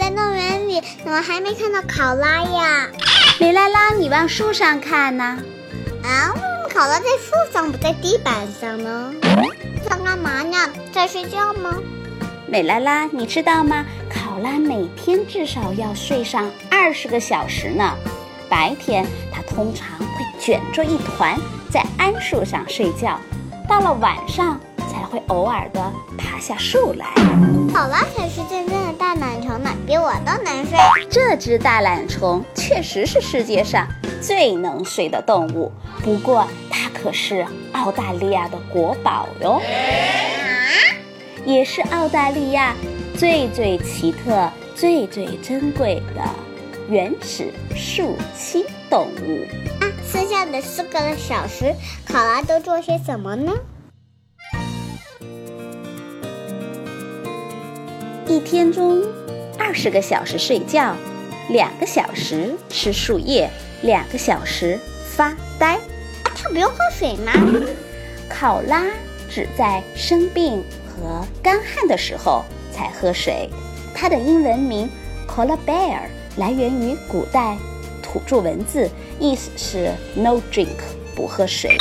在动物园里怎么还没看到考拉呀？美拉拉，你往树上看呢？啊，考拉在树上，不在地板上呢。在干嘛呢？在睡觉吗？美拉拉，你知道吗？考拉每天至少要睡上二十个小时呢。白天它通常会卷作一团在桉树上睡觉，到了晚上才会偶尔的爬下树来。考拉才是真正的大懒虫呢，比我都能睡。这只大懒虫确实是世界上最能睡的动物，不过它可是澳大利亚的国宝哟。也是澳大利亚最最奇特、最最珍贵的原始树栖动物。啊，剩下的四个小时，考拉都做些什么呢？一天中二十个小时睡觉，两个小时吃树叶，两个小时发呆。它不用喝水吗？考拉只在生病和干旱的时候才喝水。它的英文名 kolabear 来源于古代土著文字，意思是 No drink，不喝水。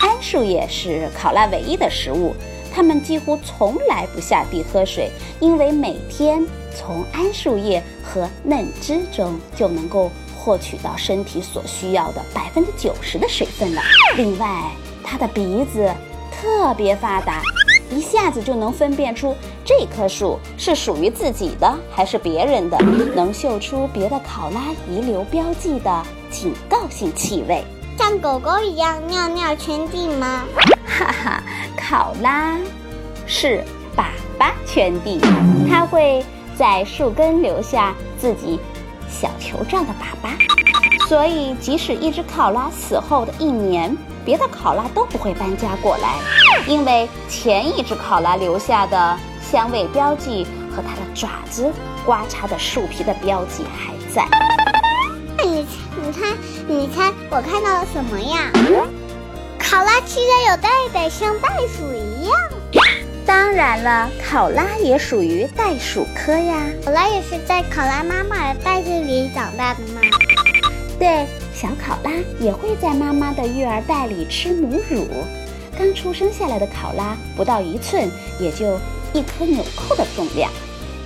桉树叶是考拉唯一的食物，它们几乎从来不下地喝水，因为每天从桉树叶和嫩枝中就能够获取到身体所需要的百分之九十的水分了。另外，它的鼻子特别发达，一下子就能分辨出这棵树是属于自己的还是别人的，能嗅出别的考拉遗留标记的警告性气味。像狗狗一样尿尿圈地吗？哈哈，考拉是粑粑圈地，它会在树根留下自己小球状的粑粑，所以即使一只考拉死后的一年，别的考拉都不会搬家过来，因为前一只考拉留下的香味标记和它的爪子刮擦的树皮的标记还在。你你猜你猜我看到了什么呀？考拉吃的有袋袋，像袋鼠一样。当然了，考拉也属于袋鼠科呀。考拉也是在考拉妈妈的袋子里长大的吗？对，小考拉也会在妈妈的育儿袋里吃母乳。刚出生下来的考拉不到一寸，也就一颗纽扣的重量，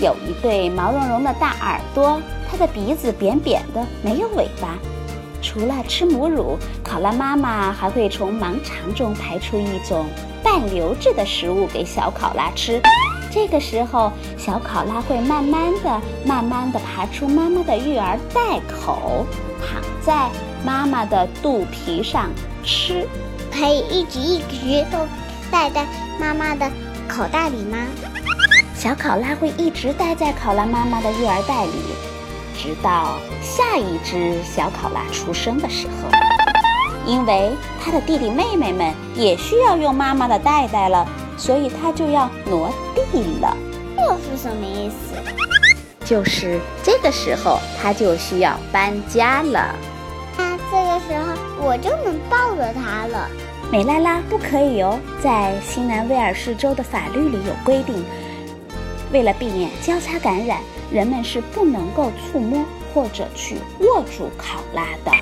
有一对毛茸茸的大耳朵，它的鼻子扁扁的，没有尾巴。除了吃母乳，考拉妈妈还会从盲肠中排出一种半流质的食物给小考拉吃。这个时候，小考拉会慢慢的、慢慢的爬出妈妈的育儿袋口，躺在妈妈的肚皮上吃。可以一直一直都待在妈妈的口袋里吗？小考拉会一直待在考拉妈妈的育儿袋里，直到下一只小考拉出生的时候。因为它的弟弟妹妹们也需要用妈妈的袋袋了，所以它就要挪地了。这是什么意思？就是这个时候，它就需要搬家了。那这个时候我就能抱着它了。美拉拉不可以哦，在新南威尔士州的法律里有规定，为了避免交叉感染，人们是不能够触摸或者去握住考拉的。